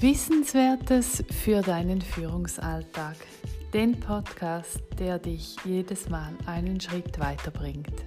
Wissenswertes für deinen Führungsalltag. Den Podcast, der dich jedes Mal einen Schritt weiterbringt.